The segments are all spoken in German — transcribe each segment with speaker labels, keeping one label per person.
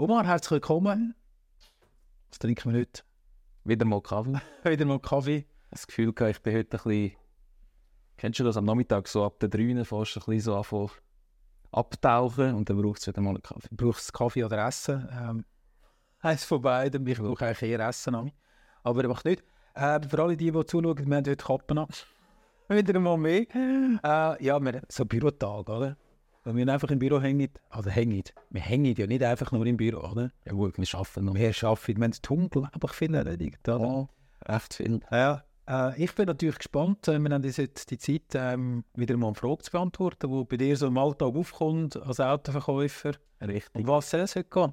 Speaker 1: Omar, herzlich willkommen. Was trinken wir heute?
Speaker 2: Wieder mal Kaffee.
Speaker 1: Wieder mal Kaffee.
Speaker 2: Das Gefühl gehabt, ich bin heute ein bisschen... Kennst du das am Nachmittag so ab der 3 fast ein bisschen so anfangen abtauchen und dann braucht es wieder mal einen Kaffee.
Speaker 1: Braucht es Kaffee oder Essen? Ähm, eins von beiden. Ich brauche eigentlich eher Essen. An. Aber macht nicht. Äh, für alle, die, die zuschauen, wir haben heute Kappen an. wieder mal mehr. Äh, ja, wir, so Bürotag, oder? Wenn wir einfach im Büro hängen, oder hängen, wir hängen ja nicht einfach nur im Büro, oder?
Speaker 2: Ja gut, wir arbeiten noch.
Speaker 1: Wir arbeiten, wir haben unglaublich viel erledigt, oder?
Speaker 2: Ja, echt viel.
Speaker 1: Ja, äh, ich bin natürlich gespannt. Äh, wir haben jetzt die Zeit, ähm, wieder mal eine Frage zu beantworten, die bei dir so im Alltag aufkommt, als Autoverkäufer.
Speaker 2: Richtig.
Speaker 1: Um was soll es heute gehen?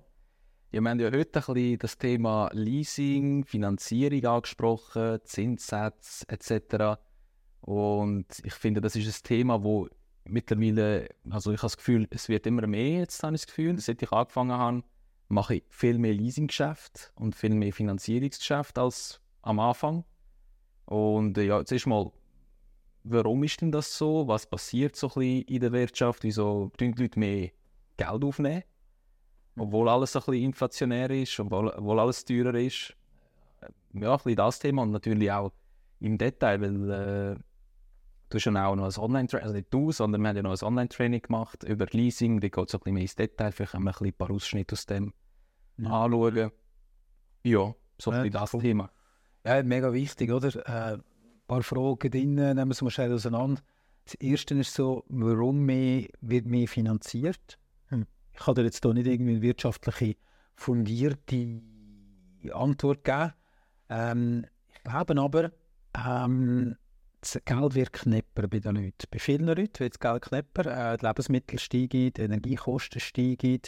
Speaker 2: Ja, wir haben ja heute ein bisschen das Thema Leasing, Finanzierung angesprochen, Zinssätze etc. Und ich finde, das ist ein Thema, wo mittlerweile, also ich habe das Gefühl, es wird immer mehr, jetzt habe ich das Gefühl, seit ich angefangen habe, mache ich viel mehr Leasinggeschäft und viel mehr Finanzierungsgeschäft als am Anfang. Und äh, ja, jetzt ist mal, warum ist denn das so? Was passiert so ein bisschen in der Wirtschaft? Wieso tun die Leute mehr Geld aufnehmen? Obwohl alles ein bisschen inflationär ist, obwohl, obwohl alles teurer ist. Ja, ein bisschen das Thema und natürlich auch im Detail, weil äh, du hast ja auch noch ein Online-Training, also nicht du, sondern wir haben ja noch ein Online-Training gemacht über Leasing, da geht es ein bisschen mehr ins Detail, vielleicht können wir ein, paar Ausschnitte aus dem ja. anschauen. Ja, so ein bisschen das cool. Thema.
Speaker 1: Ja, mega wichtig, oder? Äh, ein paar Fragen drin, nehmen wir es mal schnell auseinander. Das erste ist so, warum mehr, wird mehr finanziert? Hm. Ich kann dir jetzt hier nicht irgendwie eine wirtschaftliche, fundierte Antwort geben. Ähm, ich glaube aber, ähm, das Geld wird knapper bei den Leuten. Bei vielen Leuten wird das Geld knapper. Äh, die Lebensmittel steigen, die Energiekosten steigen. Äh,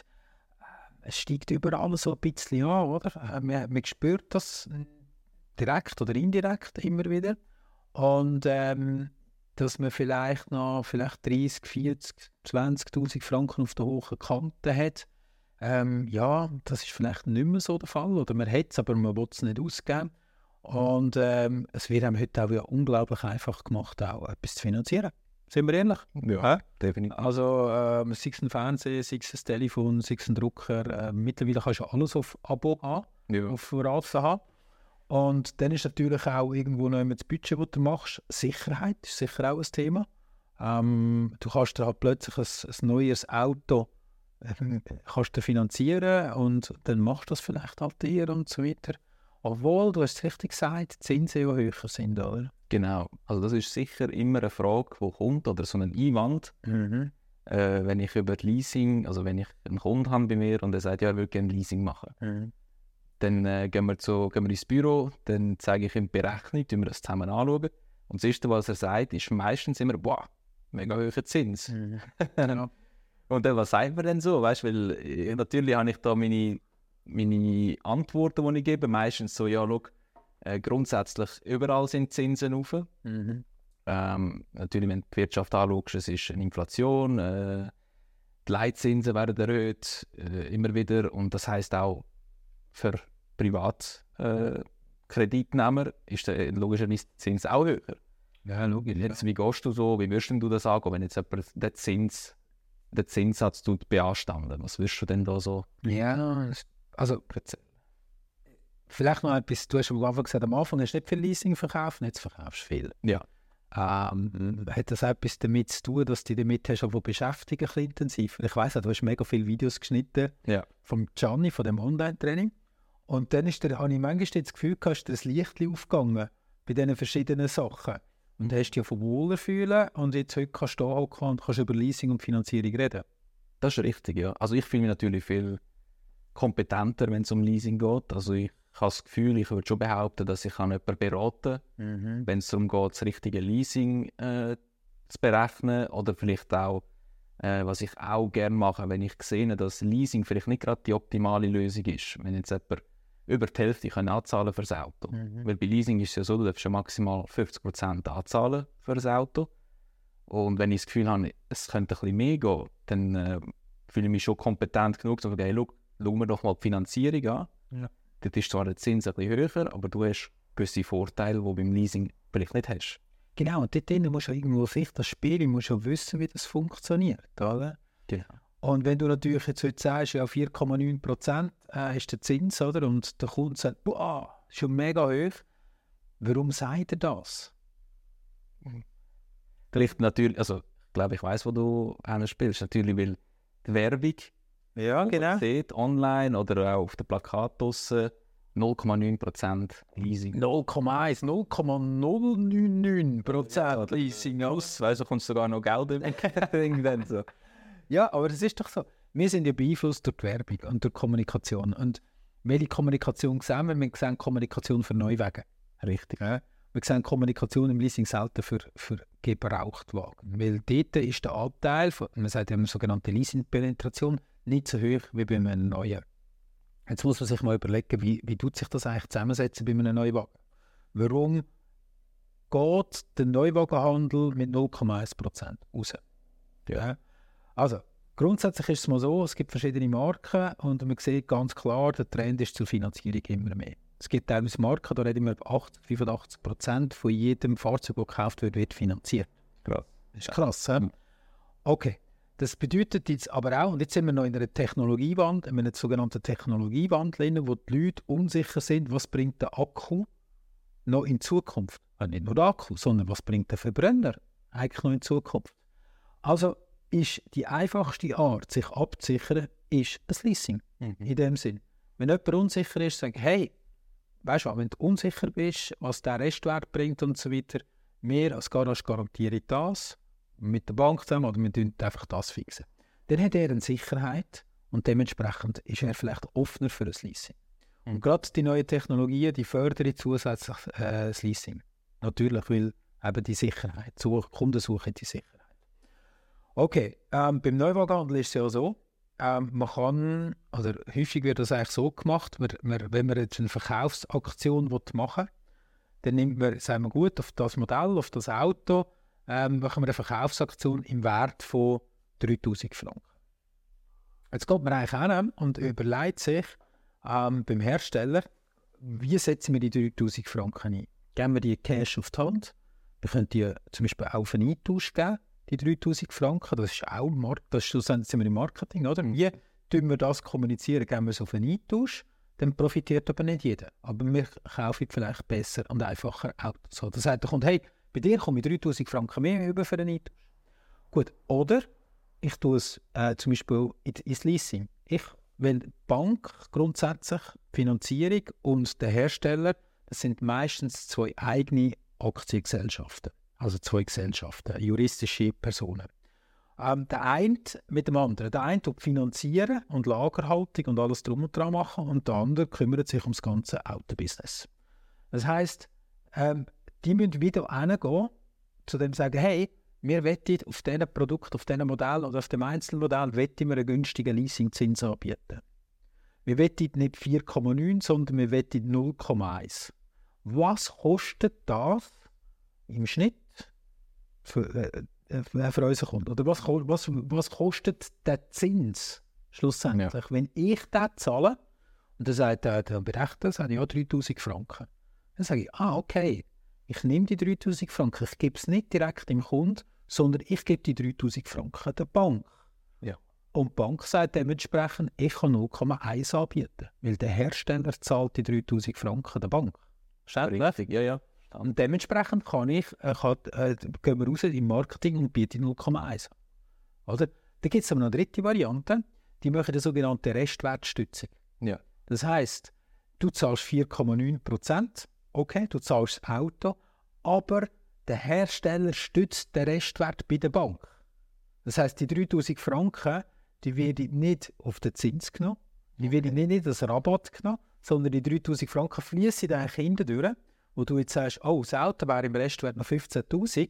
Speaker 1: es steigt überall so ein bisschen an, oder? Äh, man, man spürt das direkt oder indirekt immer wieder. Und ähm, dass man vielleicht noch vielleicht 30, 40, 20'000 Franken auf der hohen Kante hat, ähm, ja, das ist vielleicht nicht mehr so der Fall. Oder man hat es, aber man will es nicht ausgeben. Und ähm, es wird einem heute auch ja unglaublich einfach gemacht, auch etwas zu finanzieren. Sind wir ehrlich?
Speaker 2: Ja, ja? definitiv.
Speaker 1: Also, ähm, sei es ein Fernseher, sei es ein Telefon, sei es ein Drucker. Äh, mittlerweile kannst du alles auf Abo haben, ja. auf Rate haben. Und dann ist natürlich auch irgendwo noch das Budget, das du machst. Sicherheit ist sicher auch ein Thema. Ähm, du kannst halt plötzlich ein, ein neues Auto äh, kannst du finanzieren und dann machst du das vielleicht halt hier und so weiter. Obwohl, du hast es richtig gesagt, die Zinsen ja höher sind, oder?
Speaker 2: Genau. Also das ist sicher immer eine Frage, die kommt, oder so ein Einwand. Mhm. Äh, wenn ich über Leasing, also wenn ich einen Kunden habe bei mir und er sagt, ja, er würde gerne Leasing machen. Mhm. Dann äh, gehen, wir zu, gehen wir ins Büro, dann zeige ich ihm die Berechnung, tun wir das zusammen anschauen. Und das Erste, was er sagt, ist meistens immer, boah, mega hoher Zins. Mhm. und dann, was sagt man denn so? Weißt, weil äh, natürlich habe ich da meine meine Antworten, die ich gebe, meistens so, ja, schau, äh, grundsätzlich überall sind Zinsen rauf. Mhm. Ähm, natürlich, wenn du die Wirtschaft anschaust, es ist eine Inflation, äh, die Leitzinsen werden erhöht, äh, immer wieder. Und das heißt auch für Privatkreditnehmer äh, ist der logischerweise der Zins auch höher.
Speaker 1: Ja, logisch.
Speaker 2: Jetzt, wie gehst du so, wie würdest du das sagen, wenn jetzt jemand den, Zins, den Zinssatz beanstanden? Was würdest du denn da so?
Speaker 1: Ja, also, vielleicht noch etwas, du hast am Anfang gesagt, am Anfang hast du nicht viel Leasing verkauft, jetzt verkaufst du viel.
Speaker 2: Ja.
Speaker 1: Ähm, hat das etwas damit zu tun, dass du dich damit hast, aber beschäftigen intensiv? Ich weiss auch, du hast mega viele Videos geschnitten
Speaker 2: ja.
Speaker 1: vom Gianni, von dem Online-Training. Und dann ist der, habe ich manchmal das Gefühl, du das Licht aufgegangen bei diesen verschiedenen Sachen. Und hast dich ja von wohler fühlen und jetzt heute kannst du da und kannst über Leasing und Finanzierung reden.
Speaker 2: Das ist richtig, ja. Also ich fühle mich natürlich viel kompetenter, wenn es um Leasing geht. Also ich habe das Gefühl, ich würde schon behaupten, dass ich jemanden beraten kann, mhm. wenn es darum geht, das richtige Leasing äh, zu berechnen oder vielleicht auch, äh, was ich auch gerne mache, wenn ich sehe, dass Leasing vielleicht nicht gerade die optimale Lösung ist. Wenn jetzt jemand über die Hälfte kann anzahlen für das Auto. Mhm. Weil bei Leasing ist es ja so, du darfst ja maximal 50% anzahlen für das Auto. Und wenn ich das Gefühl habe, es könnte ein bisschen mehr gehen, dann äh, fühle ich mich schon kompetent genug, zu sagen, hey, look, schauen wir doch mal die Finanzierung an. Ja. Dort ist zwar der Zins ein bisschen höher, aber du hast gewisse Vorteile, die du beim Leasing vielleicht nicht hast.
Speaker 1: Genau, und dort musst du irgendwo sich das Spiel, musst du wissen, wie das funktioniert, oder?
Speaker 2: Genau.
Speaker 1: Und wenn du natürlich jetzt heute sagst, ja 4,9 Prozent äh, ist der Zins, oder? Und der Kunde sagt, boah, schon mega hoch. Warum sagt er das?
Speaker 2: Vielleicht natürlich, also ich glaube, ich weiß, wo du spielst. Natürlich, weil die Werbung
Speaker 1: Ja,
Speaker 2: die man sieht, online oder auch auf den Plakaten draussen, 0,9% Leasing.
Speaker 1: 0,1, 0,099 Prozent Leasing aus.
Speaker 2: Weißt du, kommt sogar noch Geld irgendwann so.
Speaker 1: Ja, aber das ist doch so. Wir sind ja beeinflusst durch die Werbung und durch die Kommunikation. Und welche Kommunikation sehen wir? Wir sehen Kommunikation für Neuwagen.
Speaker 2: Richtig.
Speaker 1: Ja. Wir sehen Kommunikation im Leasing selten für, für Gebrauchtwagen. Weil dort ist der Anteil, von, man sagt ja sogenannte Leasing-Penetration, nicht so hoch wie bei einem neuen. Jetzt muss man sich mal überlegen, wie, wie tut sich das eigentlich zusammensetzen bei einem Neuwagen? Warum geht der Neuwagenhandel mit 0,1% raus? Ja. Also, grundsätzlich ist es mal so, es gibt verschiedene Marken und man sieht ganz klar, der Trend ist zur Finanzierung immer mehr. Es gibt teilweise Marken, da reden wir über 80, 85 Prozent von jedem Fahrzeug, das gekauft wird, wird finanziert.
Speaker 2: Krass.
Speaker 1: Das ist krass, hä? Okay. Das bedeutet jetzt aber auch, und jetzt sind wir noch in einer Technologiewand, in einer sogenannten Technologiewandel, drin, wo die Leute unsicher sind, was bringt der Akku noch in Zukunft. Äh, nicht nur der Akku, sondern was bringt der Verbrenner eigentlich noch in Zukunft. Also ist die einfachste Art, sich abzusichern, ist ein Leasing. In dem Sinn. Wenn jemand unsicher ist, sagt, hey, weißt du, was, wenn du unsicher bist, was der Restwert bringt und so weiter, wir als Garage garantieren das mit der Bank zusammen oder wir tun einfach das fixen. Dann hat er eine Sicherheit und dementsprechend ist er vielleicht offener für ein Leasing.
Speaker 2: Mhm.
Speaker 1: Und gerade die neuen Technologien, die fördern zusätzlich äh, das Leasing. Natürlich, weil eben die Sicherheit, Such, Kunden suchen die Sicherheit. Okay, ähm, beim Neuwagenhandel ist es ja so, ähm, man kann, oder häufig wird das eigentlich so gemacht, man, man, wenn man jetzt eine Verkaufsaktion machen will, dann nimmt man, sagen wir gut, auf das Modell, auf das Auto, ähm, machen wir eine Verkaufsaktion im Wert von 3000 Franken. Jetzt geht man eigentlich hin und überlegt sich ähm, beim Hersteller, wie setzen wir die 3000 Franken ein? Geben wir die Cash auf die Hand? Wir können die zum Beispiel auf einen Eintausch geben, die 3000 Franken. Das ist auch Markt, das ist sind wir im Marketing, oder? Wie tun wir das kommunizieren? Geben wir es auf einen Eintausch? Dann profitiert aber nicht jeder. Aber wir kaufen vielleicht besser und einfacher Autos. Das heißt, der Kunde, hey, bei dir komme ich 3000 Franken mehr über für einen Eintausch. Gut, oder ich tue es äh, zum Beispiel in- ins Leasing. Ich, weil die Bank grundsätzlich, Finanzierung und der Hersteller, das sind meistens zwei eigene Aktiengesellschaften. Also zwei Gesellschaften, juristische Personen. Ähm, der eine mit dem anderen. Der eine tut finanzieren und Lagerhaltung und alles drum und dran machen und der andere kümmert sich ums ganze Autobusiness. Das heißt, ähm, die müssen wieder hingehen, zu dem sagen, hey, wir wetten auf diesem Produkt, auf diesem Modell oder auf dem Einzelmodell wetten wir einen günstigen Leasingzins anbieten. Wir wetten nicht 4,9, sondern wir wetten 0,1. Was kostet das im Schnitt für, äh, äh, für unseren Kunden? Oder was, was, was kostet der Zins schlussendlich, wenn ich den zahle? Und dann sagt der, der Berechner, sagt, ja, 3000 Franken. Dann sage ich, ah, okay, ich nehme die 3000 Franken, ich gebe es nicht direkt dem Kunden, sondern ich gebe die 3000 Franken der Bank.
Speaker 2: Ja.
Speaker 1: Und die Bank sagt dementsprechend, ich kann 0,1 anbieten, weil der Hersteller zahlt die 3000 Franken der Bank. Verständlich?
Speaker 2: Richtig, ja, ja.
Speaker 1: Und dementsprechend kann ich, äh, kann, äh, gehen wir raus im Marketing und bieten 0,1 an. Oder? Da gibt es aber noch eine dritte Variante, die machen die sogenannte Restwertstützung.
Speaker 2: Ja.
Speaker 1: Das heißt, du zahlst 4,9 Prozent, okay, du zahlst das Auto, aber der Hersteller stützt den Restwert bei der Bank. Das heißt, die 3000 Franken, die werden nicht auf den Zins genommen, die werden nicht das Rabatt genommen, sondern die 3000 Franken fließen eigentlich durch, wo du jetzt sagst, oh, das Auto wäre im Restwert noch 15'000,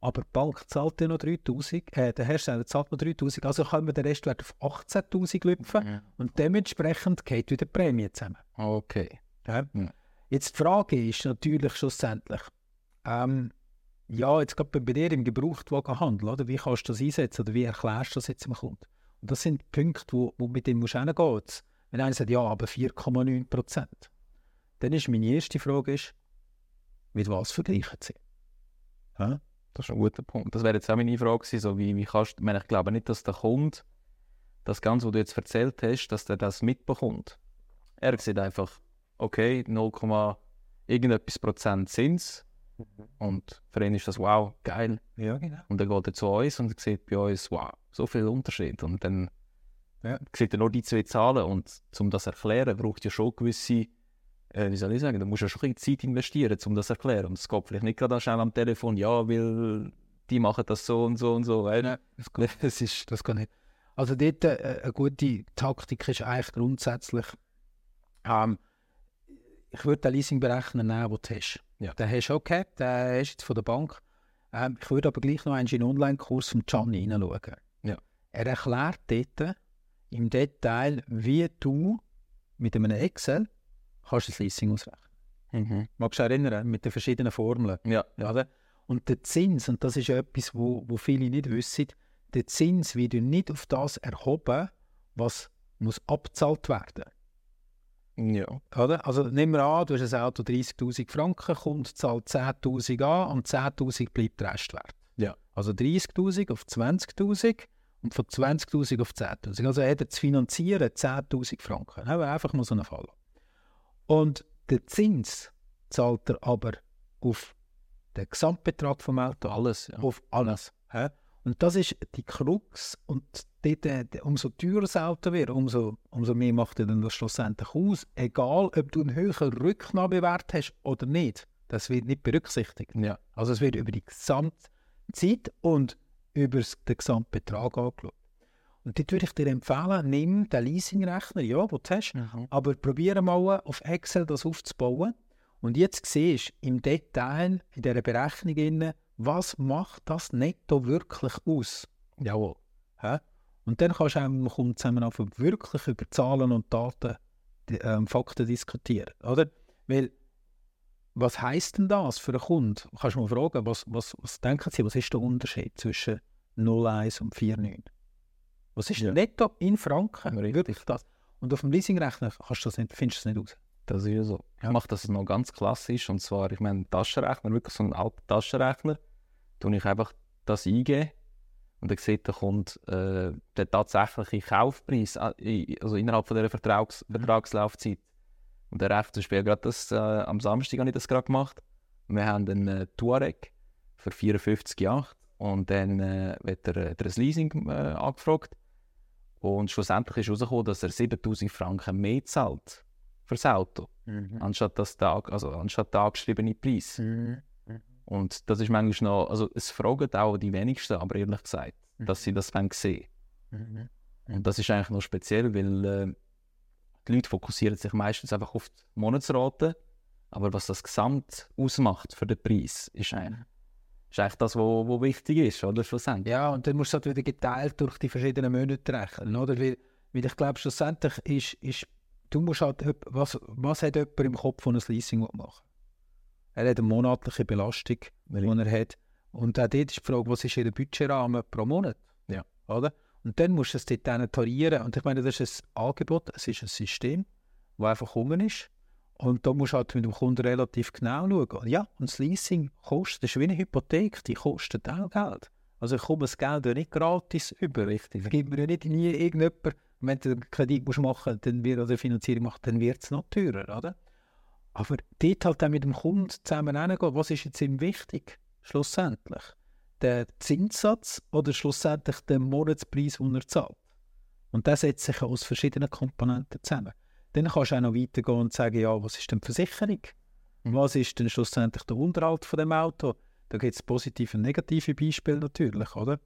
Speaker 1: aber die Bank zahlt dir noch 3000, äh, der Hersteller zahlt noch 3000, also können wir den Restwert auf 18'000 lüpfen
Speaker 2: Ja.
Speaker 1: und dementsprechend geht wieder die Prämie zusammen.
Speaker 2: Okay.
Speaker 1: Ja.
Speaker 2: Ja.
Speaker 1: Jetzt die Frage ist natürlich schlussendlich, ähm, ja, jetzt gerade bei dir im Gebrauchtwagenhandel, oder? wie kannst du das einsetzen oder wie erklärst du das jetzt dem Kunden? Und das sind Punkte, wo, wo mit denen musst du hingehen. Wenn einer sagt, ja, aber 4,9 Prozent, dann ist meine erste Frage, ist, mit was vergleichen sie? Ja?
Speaker 2: Das ist ein guter Punkt. Das wäre jetzt auch meine Frage gewesen, so wie, wie kannst ich ich glaube nicht, dass der Kunde das Ganze, was du jetzt erzählt hast, dass der das mitbekommt. Er sieht einfach, okay, 0, irgendetwas Prozent Zins. Und für ihn ist das wow, geil.
Speaker 1: Ja, genau.
Speaker 2: Und dann geht er zu uns und sieht bei uns, wow, so viel Unterschied. Und dann
Speaker 1: Ja.
Speaker 2: sieht er nur die zwei Zahlen. Und um das zu erklären, braucht ja schon gewisse, äh, wie soll ich sagen, da musst du ja schon ein bisschen Zeit investieren, um das zu erklären. Und es geht vielleicht nicht gerade schnell am Telefon, ja, weil die machen das so und so und so.
Speaker 1: Nein, das geht,
Speaker 2: das ist,
Speaker 1: das geht nicht. Also dort äh, eine gute Taktik ist eigentlich grundsätzlich, ähm, ich würde den Leasingberechner nehmen, den du hast.
Speaker 2: Ja.
Speaker 1: Den hast du okay, den hast du jetzt von der Bank. Ähm, ich würde aber gleich noch einen in Online-Kurs von Gianni hineinschauen.
Speaker 2: Ja.
Speaker 1: Er erklärt dort im Detail, wie du mit einem Excel kannst das Leasing ausrechnen.
Speaker 2: mhm.
Speaker 1: Magst du dich erinnern, mit den verschiedenen Formeln?
Speaker 2: ja,
Speaker 1: Ja? Und der Zins, und das ist etwas, wo, wo viele nicht wissen, der Zins wird nicht auf das erhoben, was muss abgezahlt werden.
Speaker 2: Ja,
Speaker 1: Oder? Also nehmen wir an, du hast ein Auto 30'000 Franken, Kunde zahlt 10'000 an und 10'000 bleibt der Restwert.
Speaker 2: Ja.
Speaker 1: Also 30'000 auf 20'000 und von 20'000 auf 10'000. Also er hat zu finanzieren 10'000 Franken. Nehmen wir einfach mal so einen Fall. Und der Zins zahlt er aber auf den Gesamtbetrag vom Auto,
Speaker 2: alles. Ja.
Speaker 1: auf alles. hä? Und das ist die Krux. Und dort, äh, umso teurer das Auto wird, umso, umso mehr macht er dann das schlussendlich aus. Egal, ob du einen höheren Rücknahmewert hast oder nicht. Das wird nicht berücksichtigt.
Speaker 2: ja.
Speaker 1: Also es wird über die Gesamtzeit und über den Gesamtbetrag angeschaut. Und dort würde ich dir empfehlen, nimm den Leasingrechner, ja, den du hast,
Speaker 2: Mhm.
Speaker 1: aber probiere mal auf Excel das aufzubauen. Und jetzt siehst du im Detail in dieser Berechnung, was macht das netto wirklich aus?
Speaker 2: Jawohl.
Speaker 1: Hä? Und dann kannst du auch mit dem Kunden zusammen anfangen, wirklich über Zahlen und Daten, die, ähm, Fakten diskutieren. Oder? Weil, was heisst denn das für einen Kunden? Kannst du mal fragen, was, was, was denken Sie, was ist der Unterschied zwischen 0,1 und 4,9? Was ist
Speaker 2: Ja.
Speaker 1: netto in Franken?
Speaker 2: Richtig.
Speaker 1: Wirklich das? Und auf dem Leasingrechner kannst du das nicht, findest du das nicht raus.
Speaker 2: Das ist ja so.
Speaker 1: Ja.
Speaker 2: Ich mache das noch ganz klassisch. Und zwar, ich meine, Taschenrechner, wirklich so einen alten Taschenrechner. Tue ich einfach das eingeben. Und dann sieht der Kunde äh, den tatsächlichen Kaufpreis, i- also innerhalb von dieser Vertrags Vertragslaufzeit. Und der rechnet zum Beispiel gerade das, äh, am Samstag habe ich das gerade gemacht. Wir haben einen äh, Touareg für 54,8 und dann äh, wird er, äh, der ein Leasing äh, angefragt. Und schlussendlich ist herausgekommen, dass er 7000 Franken mehr zahlt für das Auto, anstatt, das der, also anstatt der angeschriebene Preis. Und das ist manchmal noch, also es fragen auch die wenigsten, aber ehrlich gesagt, dass sie das wollen sehen. Und das ist eigentlich noch speziell, weil äh, die Leute fokussieren sich meistens einfach auf die Monatsrate, aber was das Gesamt ausmacht für den Preis, ist eigentlich, ist eigentlich das, was wo, wo wichtig ist, oder schlussendlich.
Speaker 1: Ja, und dann musst du halt wieder geteilt durch die verschiedenen Monate rechnen, oder? Weil, weil ich glaube, schlussendlich ist, ist du musst halt, was, was hat jemand im Kopf, der ein Leasing machen Er hat eine monatliche Belastung, die er hat. Und auch dort ist die Frage, was ist ihr Budgetrahmen pro Monat?
Speaker 2: Ja.
Speaker 1: Oder? Und dann musst du es dort dann tarieren. Und ich meine, das ist ein Angebot, es ist ein System, das einfach gekommen ist. Und da musst du halt mit dem Kunden relativ genau schauen. Ja, und das Leasing kostet, das ist wie eine Hypothek, die kostet auch Geld. Also ich komme das Geld ja nicht gratis über.
Speaker 2: Richtig.
Speaker 1: Es gibt mir ja nicht nie irgendjemand, wenn du einen Kredit musst machen dann wird, oder eine Finanzierung macht, dann wird es noch teurer, oder? Aber dort halt dann mit dem Kunden zusammen hingehen, was ist jetzt ihm wichtig, schlussendlich? Der Zinssatz oder schlussendlich der Monatspreis, den er zahlt? Und das setzt sich aus verschiedenen Komponenten zusammen. Dann kannst du auch noch weitergehen und sagen, ja, was ist denn die Versicherung? Was ist denn schlussendlich der Unterhalt von dem Auto? Da gibt es positive und negative Beispiele natürlich, oder?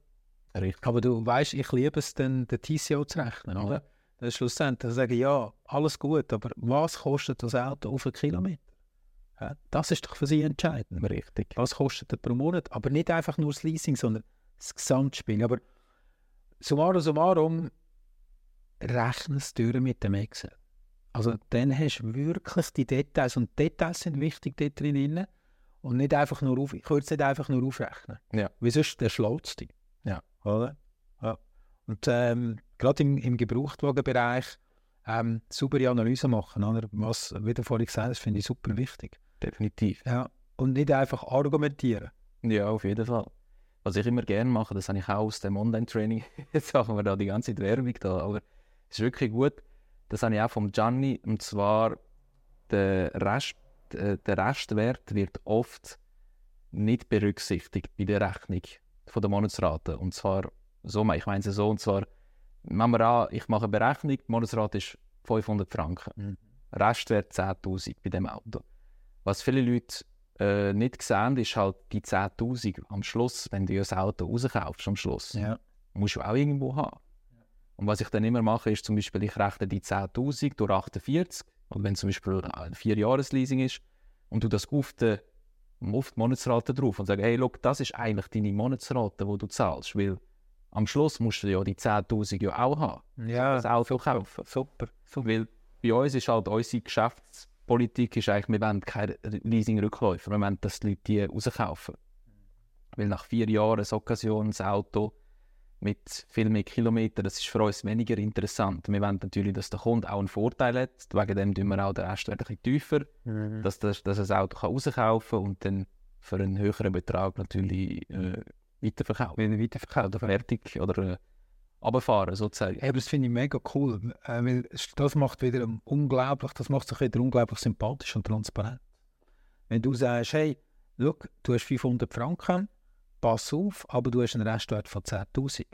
Speaker 2: Richtig.
Speaker 1: Aber du weißt, ich liebe es, dann den TCO zu rechnen, oder? Ist schlussendlich zu sagen, ja, alles gut, aber was kostet das Auto auf einen Kilometer? Ja, das ist doch für sie entscheidend.
Speaker 2: Richtig.
Speaker 1: Was kostet er pro Monat? Aber nicht einfach nur das Leasing, sondern das Gesamtspiel. Aber summarum summarum, rechne es durch mit dem Excel. Also dann hast du wirklich die Details und die Details sind wichtig dort drin und nicht einfach nur auf, ich würde es nicht einfach nur aufrechnen.
Speaker 2: Ja.
Speaker 1: Wie sonst der schlaut dich.
Speaker 2: Ja.
Speaker 1: Oder? Ja. Und ähm, gerade im, im Gebrauchtwagenbereich ähm, saubere Analyse machen, oder? was, wie du vorhin gesagt hast, finde ich super wichtig.
Speaker 2: Definitiv.
Speaker 1: Ja. Und nicht einfach argumentieren.
Speaker 2: Ja, auf jeden Fall. Was ich immer gerne mache, das habe ich auch aus dem Online-Training. Jetzt machen wir da die ganze Zeit Werbung da, aber es ist wirklich gut. Das habe ich auch vom Gianni. Und zwar, der, Rest, äh, der Restwert wird oft nicht berücksichtigt bei der Rechnung von der Monatsrate. Und zwar, so, ich meine es so, und zwar, nehmen wir an, ich mache eine Berechnung, die Monatsrate ist 500 Franken. Mhm. Restwert 10'000 bei dem Auto. Was viele Leute äh, nicht sehen, ist halt die 10'000 am Schluss, wenn du das Auto rauskaufst am Schluss. Ja. Musst du auch irgendwo haben. Und was ich dann immer mache, ist zum Beispiel, ich rechne die 10'000 durch 48. Und wenn zum Beispiel ein 4-Jahres-Leasing ist und du das auf die, auf die Monatsrate drauf und sagst, hey, look, das ist eigentlich deine Monatsrate, die du zahlst. Weil am Schluss musst du ja die 10'000 ja auch haben.
Speaker 1: Ja, das Auto kaufen. Super, super.
Speaker 2: Weil bei uns ist halt unsere Geschäftspolitik ist eigentlich, wir wollen keine Leasing-Rückläufer, wir wollen, dass die Leute die rauskaufen. Weil nach vier Jahren ein Occasionsauto mit viel mehr Kilometern, das ist für uns weniger interessant. Wir wollen natürlich, dass der Kunde auch einen Vorteil hat. Wegen dem tun wir auch den ein bisschen tiefer, mhm. dass, dass er das Auto rauskaufen kann und dann für einen höheren Betrag natürlich äh, weiterverkaufen.
Speaker 1: Weiterverkaufen.
Speaker 2: Oder fertig oder äh, runterfahren sozusagen.
Speaker 1: Ja, aber das finde ich mega cool, äh, weil das macht wieder unglaublich, das macht sich wieder unglaublich sympathisch und transparent. Wenn du sagst, hey, schau, du hast 500 Franken, pass auf, aber du hast einen Restwert von 10'000.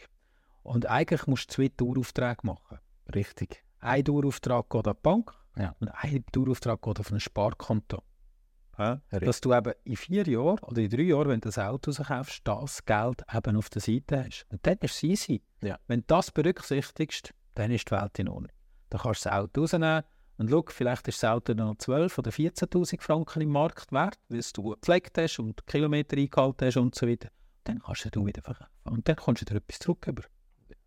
Speaker 1: Und eigentlich musst du zwei Daueraufträge machen.
Speaker 2: Richtig.
Speaker 1: Ein Dauerauftrag geht an die Bank
Speaker 2: ja.
Speaker 1: und ein Dauerauftrag geht auf ein Sparkonto. Ja, dass du eben in vier Jahren oder in drei Jahren, wenn du das Auto kaufst, das Geld eben auf der Seite hast. Und dann ist es easy.
Speaker 2: Ja.
Speaker 1: Wenn du das berücksichtigst, dann ist die Welt in Ordnung. Dann kannst du das Auto rausnehmen und schau, vielleicht ist das Auto noch 12.000 oder 14.000 Franken im Markt wert, weil du gepflegt hast und Kilometer eingehalten hast und so weiter dann kannst du wieder verkaufen. Und dann kommst du dir etwas zurück über.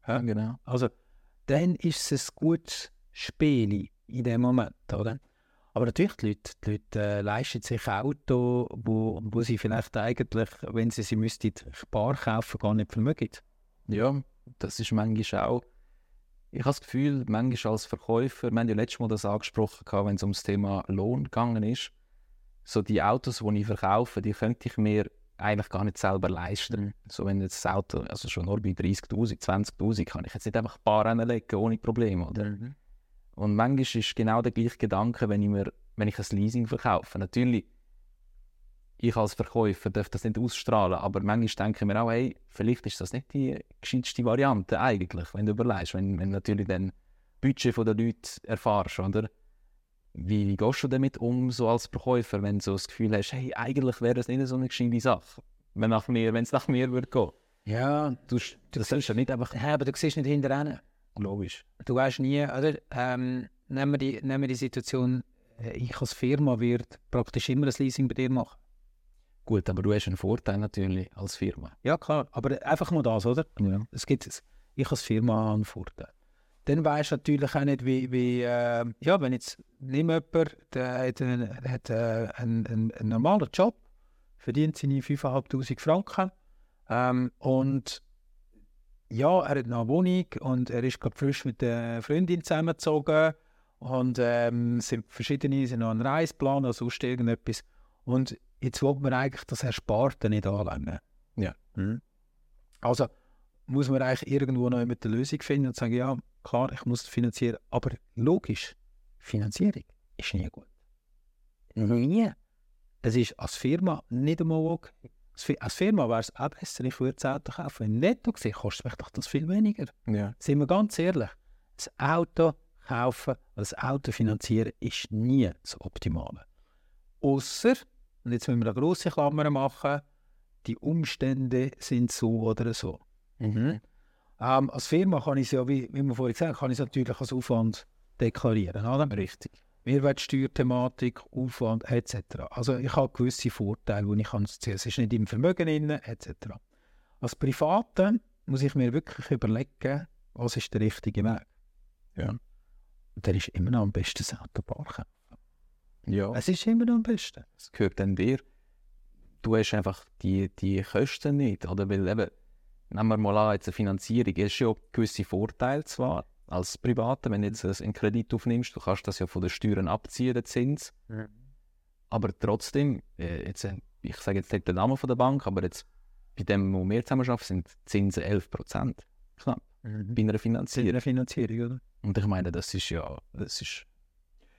Speaker 2: Ja, genau.
Speaker 1: Also, dann ist es ein gutes Spiel in dem Moment, oder? Aber natürlich, die Leute, die Leute äh, leisten sich Autos, wo, wo sie vielleicht eigentlich, wenn sie sie müssten bar kaufen, gar nicht vermögen.
Speaker 2: Ja, das ist manchmal auch. Ich habe das Gefühl, manchmal als Verkäufer, wir haben ja letztes Mal das angesprochen, wenn es um das Thema Lohn gegangen ist, so die Autos, die ich verkaufe, die könnte ich mir eigentlich gar nicht selber leisten. Mhm. So, wenn jetzt das Auto, also schon nur bei 30'000, 20'000, kann ich jetzt nicht einfach ein paar reinlegen ohne Probleme, oder? Mhm. Und manchmal ist genau der gleiche Gedanke, wenn ich, mir, wenn ich ein Leasing verkaufe. Natürlich, ich als Verkäufer darf das nicht ausstrahlen, aber manchmal denke ich mir auch, hey, vielleicht ist das nicht die gescheiteste Variante eigentlich, wenn du überlegst, wenn, wenn natürlich dann Budget der Leute erfahrst, oder? Wie, wie gehst du damit um, so als Verkäufer, wenn du so das Gefühl hast, hey, eigentlich wäre das nicht so eine gescheite Sache, wenn es nach mir, nach mir würde gehen?
Speaker 1: Ja,
Speaker 2: du, das sollst ja nicht einfach...
Speaker 1: Ja, aber du siehst nicht hinterher.
Speaker 2: Logisch.
Speaker 1: Du weißt nie, oder? Ähm, nehmen, wir die, nehmen wir die Situation, äh, ich als Firma werde praktisch immer ein Leasing bei dir machen.
Speaker 2: Gut, aber du hast einen Vorteil natürlich als Firma.
Speaker 1: Ja, klar, aber einfach nur das, oder?
Speaker 2: Ja.
Speaker 1: Es gibt es. Ich als Firma habe einen Vorteil dann weißt du natürlich auch nicht, wie, wie äh, ja, wenn jetzt nimm jemand, der hat, einen, hat äh, einen, einen, einen, normalen Job, verdient seine 5'500 Franken ähm, und ja, er hat noch eine Wohnung und er ist gerade frisch mit der Freundin zusammengezogen und ähm, sind verschiedene, sind noch ein Reisplan oder sonst irgendetwas und jetzt will man eigentlich das Ersparte nicht anlängen.
Speaker 2: Ja.
Speaker 1: Mhm. Also muss man eigentlich irgendwo noch mit der Lösung finden und sagen, ja, klar, ich muss finanzieren, aber logisch, Finanzierung ist nie gut. Nie. Das ist als Firma nicht einmal okay. Als Firma wäre es auch besser, ich würde das Auto kaufen. Wenn netto gesehen kostet mich doch das viel weniger.
Speaker 2: Ja.
Speaker 1: Sind wir ganz ehrlich, das Auto kaufen oder das Auto finanzieren ist nie das Optimale. Außer, und jetzt müssen wir eine grosse Klammer machen, die Umstände sind so oder so.
Speaker 2: Mhm.
Speaker 1: Ähm, als Firma kann ich es ja, wie, wie wir vorhin gesagt haben, kann ich es natürlich als Aufwand deklarieren. Oder?
Speaker 2: Richtig.
Speaker 1: Mehrwertsteuerthematik, Aufwand etc. Also ich habe gewisse Vorteile, die ich kann ziehen. Es ist nicht im Vermögen drin, etc. Als Private muss ich mir wirklich überlegen, was ist der richtige Weg.
Speaker 2: Ja.
Speaker 1: Und der ist immer noch am besten das Auto kaufen.
Speaker 2: Ja.
Speaker 1: Es ist immer noch am besten.
Speaker 2: Es gehört dann dir. Du hast einfach die, die Kosten nicht, oder? Weil eben, nehmen wir mal an, jetzt eine Finanzierung, ist ja gewisse Vorteile zwar als Privater, wenn du jetzt einen Kredit aufnimmst, du kannst das ja von den Steuern abziehen, den Zins.
Speaker 1: Mhm.
Speaker 2: Aber trotzdem, äh, jetzt, äh, ich sage jetzt nicht den Namen von der Bank, aber jetzt bei dem, wo wir zusammen arbeiten, sind die Zinsen 11 Prozent. Knapp.
Speaker 1: Mhm.
Speaker 2: Bei einer Finanzierung.
Speaker 1: Eine Finanzierung, oder?
Speaker 2: Und ich meine, das ist ja, das ist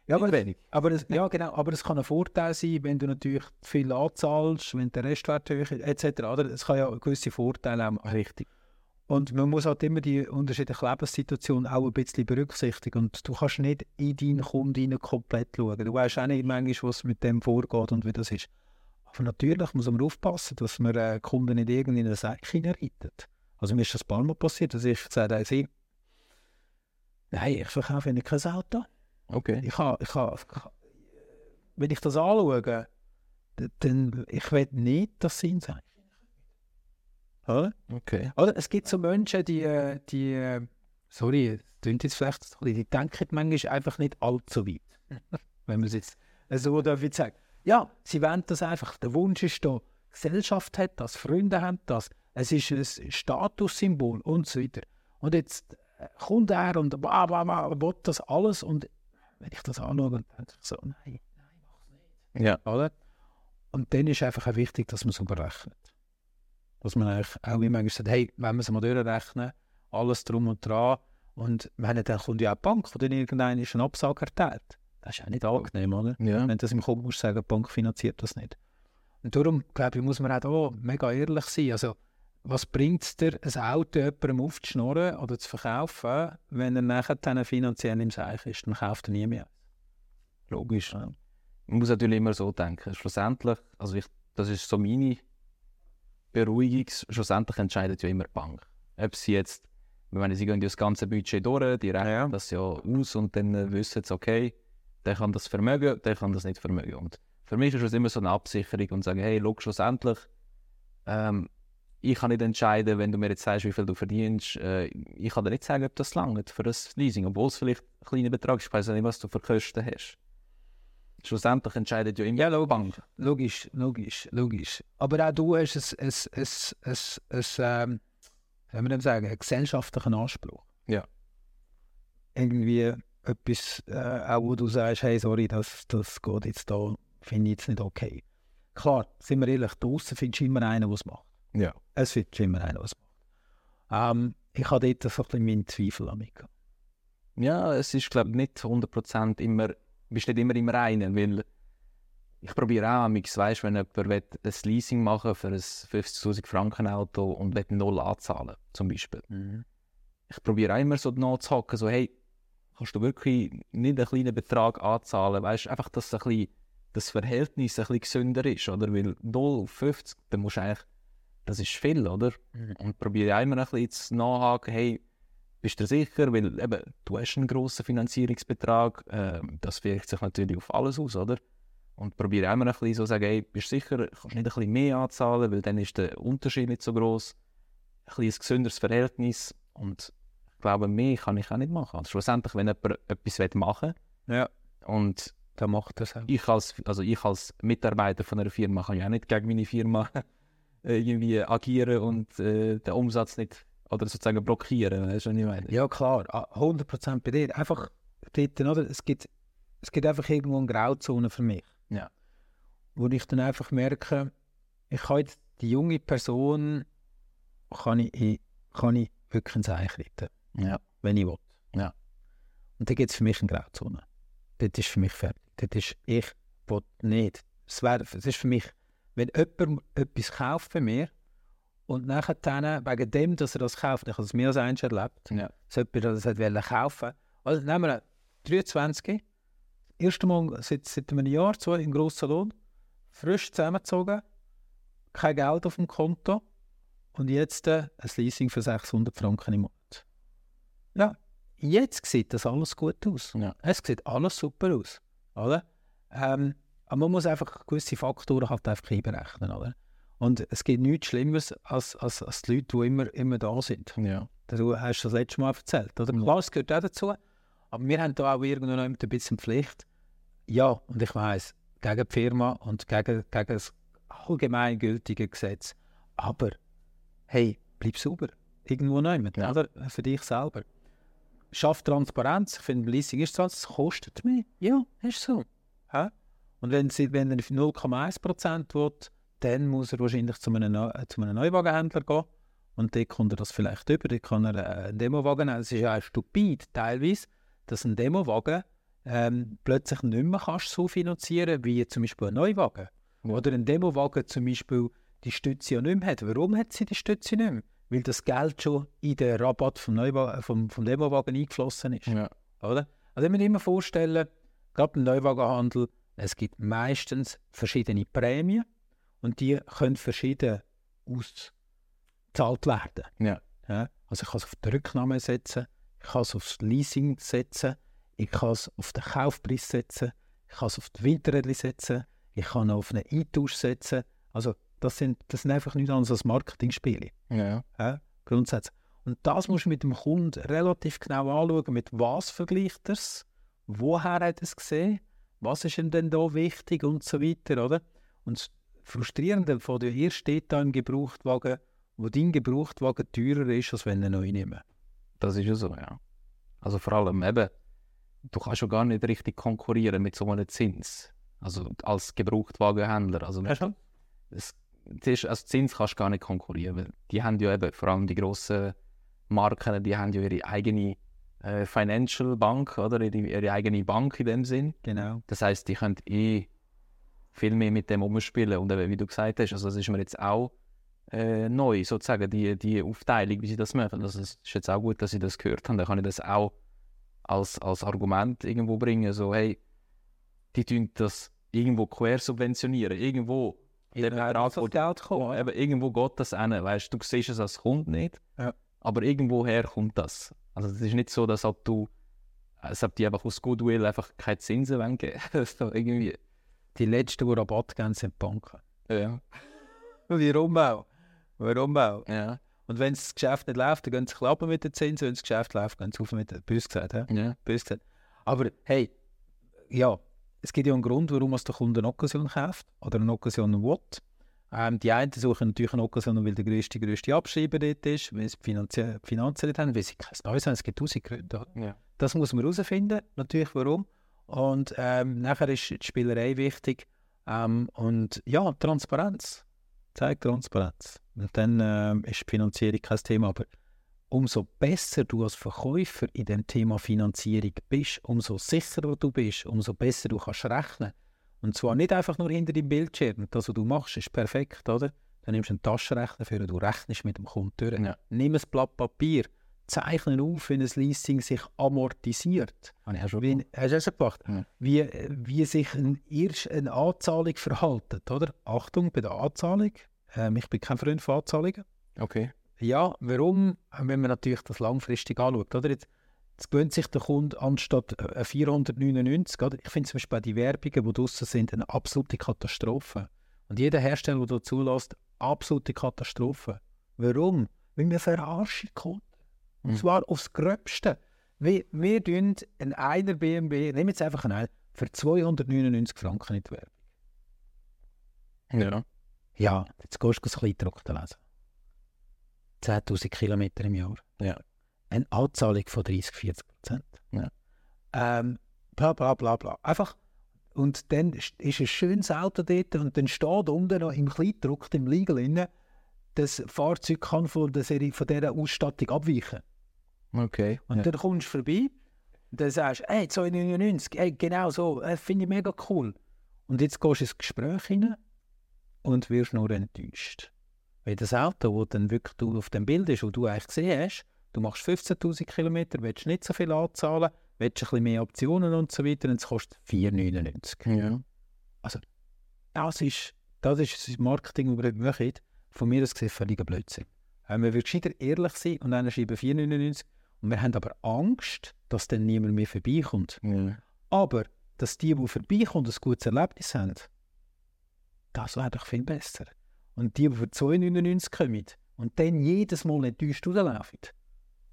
Speaker 1: Ja, aber,
Speaker 2: wenig.
Speaker 1: aber das, ja, genau, aber es kann ein Vorteil sein, wenn du natürlich viel anzahlst, wenn der Restwert hoch ist, etc. Es kann ja gewisse Vorteile haben.
Speaker 2: Richtig.
Speaker 1: Und man muss halt immer die unterschiedlichen Lebenssituationen auch ein bisschen berücksichtigen. Und du kannst nicht in deinen Kunden komplett schauen. Du weißt auch nicht manchmal, was mit dem vorgeht und wie das ist. Aber natürlich muss man aufpassen, dass man äh, Kunden nicht irgendwie in eine Säcke hineinreitet. Also mir ist das ein paar Mal passiert, dass ich gesagt habe, sie, nein, ich verkaufe Ihnen kein Auto.
Speaker 2: Okay.
Speaker 1: Ich ha, ich ha, wenn ich das anschaue, dann ich will nicht, dass sie ihn sein.
Speaker 2: Okay.
Speaker 1: Oder? Es gibt so Menschen, die, äh, die äh, sorry, klingt jetzt vielleicht, so, die denken manchmal einfach nicht allzu weit. Wenn man es jetzt so darf ich sagen. Ja, sie wollen das einfach. Der Wunsch ist da, Gesellschaft hat das, Freunde haben das, es ist ein Statussymbol und so weiter. Und jetzt äh, kommt er und bla bla bla, will das alles und wenn ich das anschaue, dann denke ich so, nein,
Speaker 2: Ja.
Speaker 1: oder? Und dann ist einfach auch wichtig, dass man es überrechnet. Dass man eigentlich auch immer manchmal sagt, hey, wenn wir es mal durchrechnen, alles drum und dran, und meine, dann kommt ja auch die Bank, die dann irgendein ist ein Absage erteilt. Das ist auch nicht angenehm, oder?
Speaker 2: Ja.
Speaker 1: Wenn du das im Kopf musst sagen, die Bank finanziert das nicht. Und darum, glaube ich, muss man auch da mega ehrlich sein. Also, was bringt es dir, ein Auto jemandem aufzuschnorren oder zu verkaufen, wenn er nachher dann finanziell im Seich ist? Dann kauft er nie mehr.
Speaker 2: Logisch. Man muss natürlich immer so denken. Schlussendlich, also ich, das ist so meine Beruhigung, schlussendlich entscheidet ja immer die Bank. Ob sie jetzt, ich meine, sie gehen ja das ganze Budget durch, die rechnen das ja aus und dann äh, wissen sie, okay, der kann das vermögen, der kann das nicht vermögen. Und für mich ist es immer so eine Absicherung und sagen, hey, schau, schlussendlich, ähm, ich kann nicht entscheiden, wenn du mir jetzt sagst, wie viel du verdienst, äh, ich kann dir nicht sagen, ob das langt für das Leasing, obwohl es vielleicht ein kleiner Betrag ist, ich weiß nicht, was du für Kosten hast. Schlussendlich entscheidet ja immer
Speaker 1: Ja,
Speaker 2: die Bank.
Speaker 1: Logisch, logisch, logisch. Aber auch du hast ein, ein, ein, ein, ein, ähm, man dem sagen, einen gesellschaftlichen Anspruch.
Speaker 2: Ja.
Speaker 1: Irgendwie etwas, äh, auch wo du sagst, hey, sorry, das, das geht jetzt da, finde ich jetzt nicht okay. Klar, sind wir ehrlich, draußen findest du immer einen, der es macht.
Speaker 2: Ja.
Speaker 1: Es findest immer einen, der es macht. Ähm, ich habe dort so ein bisschen meinen Zweifel an mich.
Speaker 2: Ja, es ist, glaube ich, nicht 100% immer, bist nicht immer im Reinen, weil ich probiere auch, amix, weißt, wenn jemand will, ein Leasing machen für ein 50'000 Franken Auto und will null anzahlen, zum Beispiel. Ich probiere auch immer so nachzuhaken, so, hey, kannst du wirklich nicht einen kleinen Betrag anzahlen, weißt, einfach, dass ein bisschen, das Verhältnis ein bisschen gesünder ist, oder? Weil 0 auf 50, dann musst du eigentlich, das ist viel, oder? Und probiere auch immer ein bisschen zu nachhaken, hey, bist du sicher? Weil eben, du hast einen grossen Finanzierungsbetrag, ähm, das wirkt sich natürlich auf alles aus, oder? Und probiere immer ein bisschen so zu sagen, hey, bist du sicher, kannst du nicht ein bisschen mehr anzahlen, weil dann ist der Unterschied nicht so groß. Ein bisschen ein gesünderes Verhältnis und ich glaube, mehr kann ich auch nicht machen. Also schlussendlich, wenn jemand etwas machen will
Speaker 1: Ja.
Speaker 2: und
Speaker 1: Dann macht das auch.
Speaker 2: ich als, also ich als Mitarbeiter von einer Firma kann ja auch nicht gegen meine Firma äh, irgendwie agieren und äh, den Umsatz nicht oder sozusagen blockieren, weißt du, was ich meine?
Speaker 1: Ja, klar, ah, 100% bei dir. Einfach dort, oder? Es gibt, es gibt einfach irgendwo eine Grauzone für mich.
Speaker 2: Ja.
Speaker 1: Wo ich dann einfach merke, ich kann jetzt die junge Person, kann ich, kann ich wirklich ins Eich reiten,
Speaker 2: Ja.
Speaker 1: wenn ich will.
Speaker 2: Ja.
Speaker 1: Und dann gibt es für mich eine Grauzone. Dort ist für mich fertig. Dort ist, ich will nicht. Es, wär, es ist für mich, wenn jemand etwas kauft bei mir und nachher dann, wegen dem, dass er das kauft, ich habe es mehr als eins erlebt,
Speaker 2: Ja.
Speaker 1: so jemand das hat kaufen Also nehmen wir 23, das erste Mal seit, seit einem Jahr, zwei, im Grosssalon, frisch zusammengezogen, kein Geld auf dem Konto und jetzt äh, ein Leasing für 600 Franken im Monat. Ja, jetzt sieht das alles gut aus.
Speaker 2: Ja.
Speaker 1: Es sieht alles super aus. Oder? Ähm, aber man muss einfach gewisse Faktoren halt einfach einberechnen. Oder? Und es gibt nichts Schlimmeres als, als, als die Leute, die immer, immer da sind.
Speaker 2: Ja.
Speaker 1: Du hast das letzte Mal erzählt, oder? Klar, es gehört auch dazu. Aber wir haben da auch irgendwo noch ein bisschen Pflicht. Ja, und ich weiss, gegen die Firma und gegen, gegen das allgemeingültige Gesetz. Aber, hey, bleib sauber. Irgendwo nicht,
Speaker 2: Ja.
Speaker 1: oder? Für dich selber. Schaff Transparenz. Ich finde, Leasing ist so, es kostet mehr. Ja, ist so. Hä? Und wenn, sie, wenn er 0,1% will, dann muss er wahrscheinlich zu einem, Neu äh, zu einem Neuwagenhändler gehen und dort kommt er das vielleicht über, dort kann er äh, einen Demowagen nehmen. Es ist ja auch stupid teilweise, dass ein Demowagen ähm, plötzlich nicht mehr kannst so finanzieren wie zum Beispiel ein Neuwagen. Oder ein Demowagen zum Beispiel die Stütze ja nicht mehr hat. Warum hat sie die Stütze nicht mehr? Weil das Geld schon in den Rabatt vom, Neuwa vom, vom Demowagen eingeflossen ist.
Speaker 2: Ja.
Speaker 1: Oder? Also ich muss mir immer vorstellen, gerade im Neuwagenhandel, es gibt meistens verschiedene Prämien und die können verschieden ausgezahlt werden.
Speaker 2: Ja.
Speaker 1: Ja? Also ich kann es auf die Rücknahme setzen, ich kann es aufs Leasing setzen, ich kann es auf den Kaufpreis setzen, ich kann es auf die Winterräder setzen, ich kann auf einen Eintausch setzen. Also das sind, das sind einfach nichts anderes als Marketingspiele.
Speaker 2: Ja.
Speaker 1: Ja, grundsätzlich. Und das musst du mit dem Kunden relativ genau anschauen, mit was vergleicht er es, woher hat er es gesehen, was ist ihm denn da wichtig und so weiter, oder? Und Frustrierende von dir, ihr steht da im Gebrauchtwagen, wo dein Gebrauchtwagen teurer ist, als wenn er neu nimmt.
Speaker 2: Das ist ja so, ja. Also vor allem eben, du kannst ja gar nicht richtig konkurrieren mit so einem Zins. Also als Gebrauchtwagenhändler. Also
Speaker 1: Ja, schon.
Speaker 2: es, ist, als Zins kannst du gar nicht konkurrieren, weil die haben ja eben, vor allem die grossen Marken, die haben ja ihre eigene äh, Financial Bank, oder? Ihre, ihre eigene Bank in dem Sinn.
Speaker 1: Genau.
Speaker 2: Das heißt, die können eh viel mehr mit dem umspielen. Und eben, wie du gesagt hast, also das ist mir jetzt auch äh, neu, sozusagen, die, die Aufteilung, wie sie das machen. Also es ist jetzt auch gut, dass ich das gehört habe. Dann kann ich das auch als, als Argument irgendwo bringen, so, hey, die tun das irgendwo quer subventionieren. Irgendwo, der Betrag, wo-
Speaker 1: Geld kommen.
Speaker 2: eben, irgendwo geht das hin. Weißt, du siehst es als Kunde nicht,
Speaker 1: Ja.
Speaker 2: aber irgendwoher kommt das. Also es ist nicht so, dass ob du als ob die einfach aus Goodwill einfach keine Zinsen geben. Irgendwie...
Speaker 1: Die letzten, die Rabatt geben, sind die Banken.
Speaker 2: Ja.
Speaker 1: Warum auch? Warum auch?
Speaker 2: Ja.
Speaker 1: Und wenn das Geschäft nicht läuft, dann gehen sie klappen mit den Zinsen. Wenn das Geschäft läuft, gehen sie auf mit den Bös gesagt.
Speaker 2: Ja.
Speaker 1: Bös gesagt. Aber hey, ja, es gibt ja einen Grund, warum man der Kunde eine Occasion kauft oder eine Occasion will. Ähm, die einen suchen natürlich eine Occasion, weil der grösste, grösste Abschreiber dort ist, weil sie Finanzen, Finanzen nicht haben, weil sie kein Neues haben. Es gibt tausend Gründe.
Speaker 2: Ja.
Speaker 1: Das muss man herausfinden, natürlich warum. Und ähm, nachher ist die Spielerei wichtig. Ähm, und ja, Transparenz. Zeig Transparenz. Und dann ähm, ist die Finanzierung kein Thema. Aber umso besser du als Verkäufer in dem Thema Finanzierung bist, umso sicherer du bist, umso besser du kannst rechnen. Und zwar nicht einfach nur hinter dem Bildschirm. Das, was du machst, ist perfekt, oder? Dann nimmst du einen Taschenrechner für, du rechnest mit dem Kunden durch.
Speaker 2: Ja.
Speaker 1: Nimm ein Blatt Papier, zeichne auf, wie ein Leasing sich amortisiert.
Speaker 2: Habe ich auch schon
Speaker 1: Wie, hast du auch schon gemacht?
Speaker 2: Ja.
Speaker 1: Wie, wie sich ein, erst eine Anzahlung verhaltet, oder? Achtung bei der Anzahlung. Ähm, ich bin kein Freund von Anzahlungen.
Speaker 2: Okay.
Speaker 1: Ja, warum? Wenn man natürlich das langfristig anschaut, oder? Jetzt, jetzt gönnt sich der Kunde anstatt äh, 499, oder? Ich finde zum Beispiel die Werbungen, die draussen sind, eine absolute Katastrophe. Und jeder Hersteller, der da zulässt, absolute Katastrophe. Warum? Weil wir verarschen die Kunden. Und
Speaker 2: Mhm.
Speaker 1: zwar aufs Gröbste. Wir, wir tun einen einer BMW, nehmen jetzt einfach einen, für 299 Franken in die Werbung.
Speaker 2: Ja.
Speaker 1: Ja, jetzt gehst du das Kleidruckte lesen. 10'000 Kilometer im Jahr.
Speaker 2: Ja.
Speaker 1: Eine Anzahlung von 30, 40 Prozent.
Speaker 2: Ja.
Speaker 1: Ähm, bla bla bla bla. Einfach. Und dann ist ein schönes Auto dort und dann steht unten noch im Kleidruck, im Legal das Fahrzeug kann von, der Serie, von dieser Ausstattung abweichen.
Speaker 2: Okay.
Speaker 1: Und
Speaker 2: ja.
Speaker 1: dann kommst du vorbei und dann sagst du, hey, 299, hey, genau so, äh, finde ich mega cool. Und jetzt gehst du ins Gespräch hinein und wirst nur enttäuscht. Weil das Auto, das dann wirklich du auf dem Bild ist, das du eigentlich gesehen hast, du machst 15'000 Kilometer, willst nicht so viel anzahlen, willst ein bisschen mehr Optionen und so weiter und es kostet 4,99.
Speaker 2: Ja.
Speaker 1: Das ist, das ist das Marketing, das wir machen. Von mir aus gesehen völliger Blödsinn. Äh, man wird gescheiter ehrlich sein und dann schreiben 4,99 und wir haben aber Angst, dass dann niemand mehr vorbeikommt.
Speaker 2: Ja.
Speaker 1: Aber, dass die, die vorbeikommen, ein gutes Erlebnis haben, das wäre doch viel besser. Und die, die für 2,99 kommen und dann jedes Mal enttäuscht rauslaufen,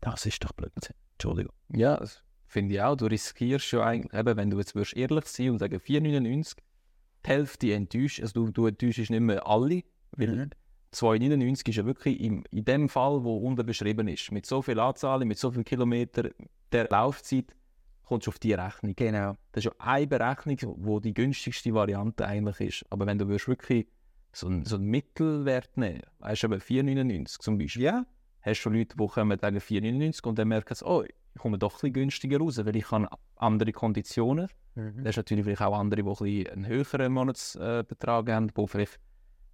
Speaker 1: das ist doch Blödsinn. Entschuldigung.
Speaker 2: Ja, das finde ich auch. Du riskierst ja eigentlich, eben, wenn du jetzt würdest ehrlich sein und sagen 4,99, die Hälfte enttäuscht, also du, du enttäuschst nicht mehr alle, weil
Speaker 1: Mhm.
Speaker 2: 2,99 ist ja wirklich im, in dem Fall, wo unten beschrieben ist, mit so viel Anzahl, mit so viel Kilometer der Laufzeit, kommst du auf die Rechnung.
Speaker 1: Genau.
Speaker 2: Das ist ja eine Berechnung, wo die günstigste Variante eigentlich ist. Aber wenn du würdest wirklich so einen, so einen Mittelwert nehmen. Weißt du, eben 4,99 zum Beispiel.
Speaker 1: Ja,
Speaker 2: Hast du schon Leute, die kommen wegen 4,99 und dann merken sie, oh, ich komme doch ein bisschen günstiger raus, weil ich habe andere Konditionen.
Speaker 1: Mhm.
Speaker 2: Da ist natürlich vielleicht auch andere, die ein bisschen einen höheren Monatsbetrag haben, die vielleicht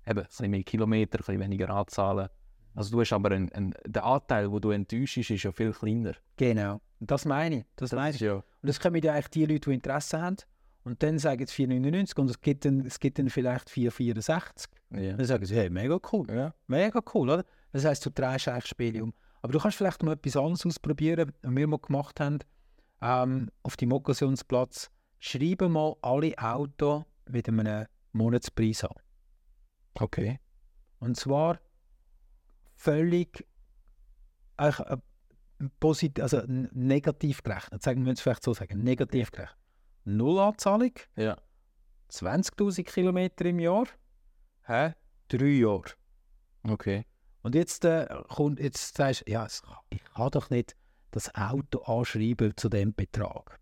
Speaker 2: eben ein bisschen mehr Kilometer, ein bisschen weniger anzahlen. Also du hast aber einen, einen, der Anteil, wo du enttäuscht, ist ja viel kleiner.
Speaker 1: genau. Das meine ich. Das meine ich.
Speaker 2: ja.
Speaker 1: Und das kommen ja eigentlich die Leute, die Interesse haben. Und dann sagen sie 4,99 und es gibt dann, es gibt dann vielleicht 4,64.
Speaker 2: Ja.
Speaker 1: Dann sagen sie, hey, mega cool.
Speaker 2: ja.
Speaker 1: Mega cool, oder? Das heisst, du drehst eigentlich das Spiel um. Aber du kannst vielleicht mal etwas anderes ausprobieren, was wir mal gemacht haben. Ähm, auf dem Okkasionsplatz schreiben mal alle Autos mit einem Monatspreis an.
Speaker 2: Okay.
Speaker 1: Und zwar völlig äh, posit also negativ gerechnet. Sagen wir es vielleicht so sagen. Negativ gerechnet. Null Anzahlung,
Speaker 2: Ja.
Speaker 1: 20.000 Kilometer im Jahr, hä? drei Jahre.
Speaker 2: Okay.
Speaker 1: Und jetzt, äh, kommt, jetzt sagst du, ja, ich kann doch nicht das Auto anschreiben zu dem Betrag.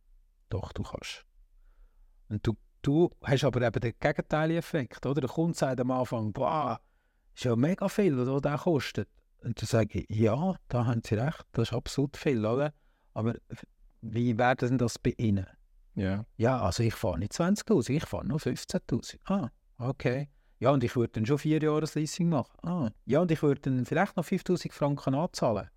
Speaker 1: Doch, du kannst. Und du, du hast aber eben den gegenteiligen Effekt, oder? Der Kunde sagt am Anfang, boah, ist ja mega viel, was der kostet. Und dann sage ich, ja, da haben Sie recht, das ist absolut viel, oder? Aber wie wäre denn das bei Ihnen?
Speaker 2: Ja.
Speaker 1: Ja, also ich fahre nicht 20'000, ich fahre nur 15'000. Ah, okay. Ja, und ich würde dann schon vier Jahre Leasing machen. Ah, ja, und ich würde dann vielleicht noch 5'000 Franken anzahlen.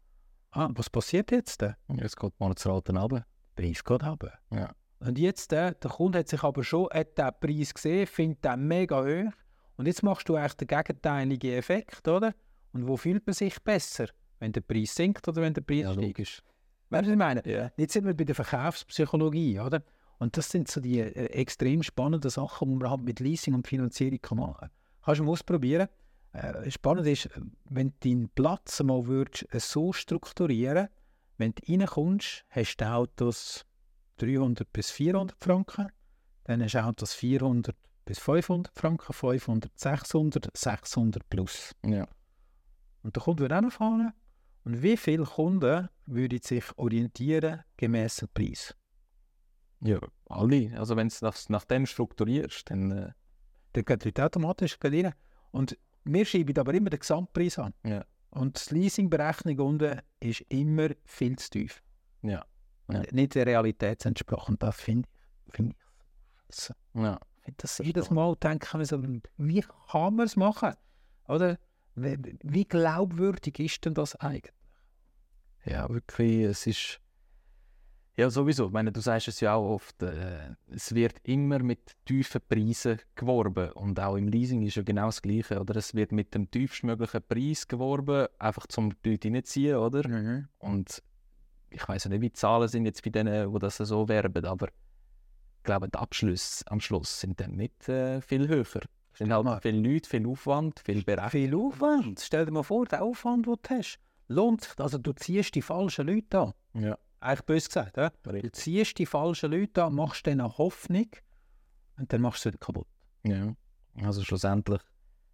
Speaker 1: Ah, was passiert jetzt denn?
Speaker 2: Jetzt geht die Monatsrate runter.
Speaker 1: Der Preis geht runter.
Speaker 2: Ja.
Speaker 1: Und jetzt, äh, der Kunde hat sich aber schon hat den Preis gesehen, findet den mega hoch. Und jetzt machst du eigentlich den gegenteiligen Effekt, oder? Und wo fühlt man sich besser? Wenn der Preis sinkt oder wenn der Preis
Speaker 2: Ja,
Speaker 1: steigt?
Speaker 2: logisch.
Speaker 1: Weißt du, was ich meine?
Speaker 2: Ja.
Speaker 1: Jetzt sind wir bei der Verkaufspsychologie, oder? Und das sind so die äh, extrem spannenden Sachen, die man halt mit Leasing und Finanzierung kann machen kann. Kannst du mal ausprobieren. Äh, spannend ist, wenn du deinen Platz mal würdest, äh, so strukturieren wenn du reinkommst, hast du Autos 300 bis 400 Franken, dann hast du Autos 400 bis 500 Franken, 500, 600, 600 plus.
Speaker 2: Ja.
Speaker 1: Und der Kunde wird auch noch fahren. Und wie viele Kunden würden sich orientieren gemäß dem Preis?
Speaker 2: Ja, alle. Also wenn du es nach, nach dem strukturierst, dann äh,
Speaker 1: Dann geht die Leute automatisch rein. Und wir schreiben aber immer den Gesamtpreis an.
Speaker 2: Ja.
Speaker 1: Und die Leasingberechnung unten ist immer viel zu tief.
Speaker 2: Ja.
Speaker 1: Und Nicht der Realität entsprochen. Das finde ich, find ich so.
Speaker 2: ja.
Speaker 1: Ich finde das jedes Mal denken wir so, wie kann man es machen? Oder wie, wie glaubwürdig ist denn das eigentlich?
Speaker 2: Ja, wirklich, es ist. Ja, sowieso. Ich meine, du sagst es ja auch oft, äh, es wird immer mit tiefen Preisen geworben. Und auch im Leasing ist ja genau das Gleiche. Oder? Es wird mit dem tiefstmöglichen Preis geworben, einfach zum die Leute reinziehen, oder?
Speaker 1: Mhm.
Speaker 2: Und ich weiß ja nicht, wie die Zahlen sind jetzt bei denen, die das so werben, aber ich glaube, die Abschlüsse am Schluss sind dann nicht äh, viel höher. Es sind
Speaker 1: mal.
Speaker 2: halt viele Leute, viel Aufwand, viel Berechnung.
Speaker 1: Viel Aufwand. Stell dir mal vor, der Aufwand, den du hast, lohnt sich. Also du ziehst die falschen Leute an.
Speaker 2: Ja,
Speaker 1: Eigentlich bös gesagt. Ja? Du ziehst die falschen Leute an, machst denen Hoffnung und dann machst du sie kaputt.
Speaker 2: Ja. Also schlussendlich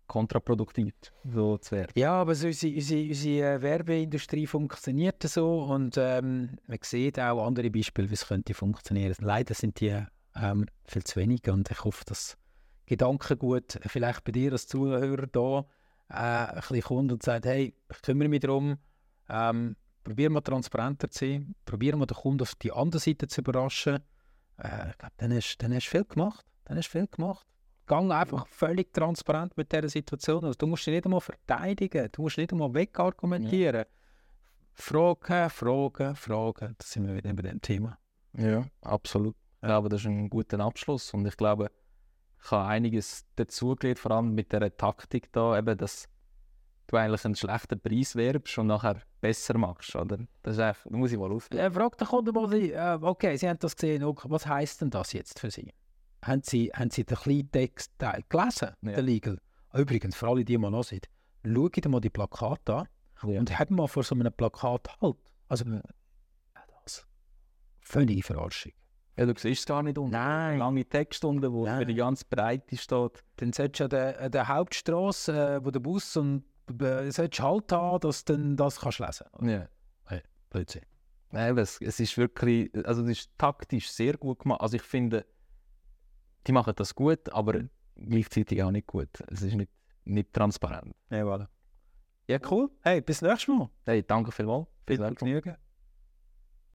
Speaker 2: kontraproduktiv, so zu werden.
Speaker 1: Ja, aber so unsere, unsere, unsere äh, Werbeindustrie funktioniert so und ähm, man sieht auch andere Beispiele, wie es könnte funktionieren. Leider sind die ähm, viel zu wenig und ich hoffe, dass Gedankengut vielleicht bei dir als Zuhörer da äh, ein bisschen kommt und sagt, hey, ich kümmere mich darum, ähm, probieren wir transparenter zu sein, probieren wir den Kunden auf die andere Seite zu überraschen. Äh, ich glaube, dann hast du viel gemacht. Dann hast du viel gemacht. Gang einfach völlig transparent mit dieser Situation. Also, du musst dich nicht einmal verteidigen, du musst nicht einmal wegargumentieren. Fragen, Fragen, Fragen. Da sind wir wieder bei dem Thema.
Speaker 2: Ja, absolut. Ich glaube, das ist ein guter Abschluss und ich glaube, ich habe einiges dazugelernt, vor allem mit dieser Taktik da, eben, dass du eigentlich einen schlechten Preis werbst und nachher besser machst, oder? Das ist einfach, da muss ich mal auf.
Speaker 1: Äh, frag den Kunden mal, Sie, äh, okay, Sie haben das gesehen, was heisst denn das jetzt für Sie? Haben Sie, haben Sie den kleinen Textteil gelesen,
Speaker 2: Ja.
Speaker 1: den Legal? Übrigens, für alle, die mal hören, schaut mal die Plakate an
Speaker 2: Ja.
Speaker 1: und habt mal vor so einem Plakat halt. Also, äh, das. Völlige Verarschung.
Speaker 2: Ja, du siehst es gar nicht unten.
Speaker 1: Nein.
Speaker 2: Lange Texte unten, wo
Speaker 1: Nein.
Speaker 2: für die ganze Breite steht.
Speaker 1: Dann solltest du an der, an der Hauptstrasse, äh, wo der Bus und äh, solltest halt haben, dass du dann das kannst lesen
Speaker 2: Ja.
Speaker 1: Blödsinn.
Speaker 2: Nein, es, es ist wirklich, also es ist taktisch sehr gut gemacht. Also ich finde, die machen das gut, aber gleichzeitig auch nicht gut. Es ist nicht nicht transparent.
Speaker 1: Ja, voilà. Ja, cool. Hey, bis nächstes Mal.
Speaker 2: Hey, danke vielmals. Bis
Speaker 1: Viel. Vergnügen.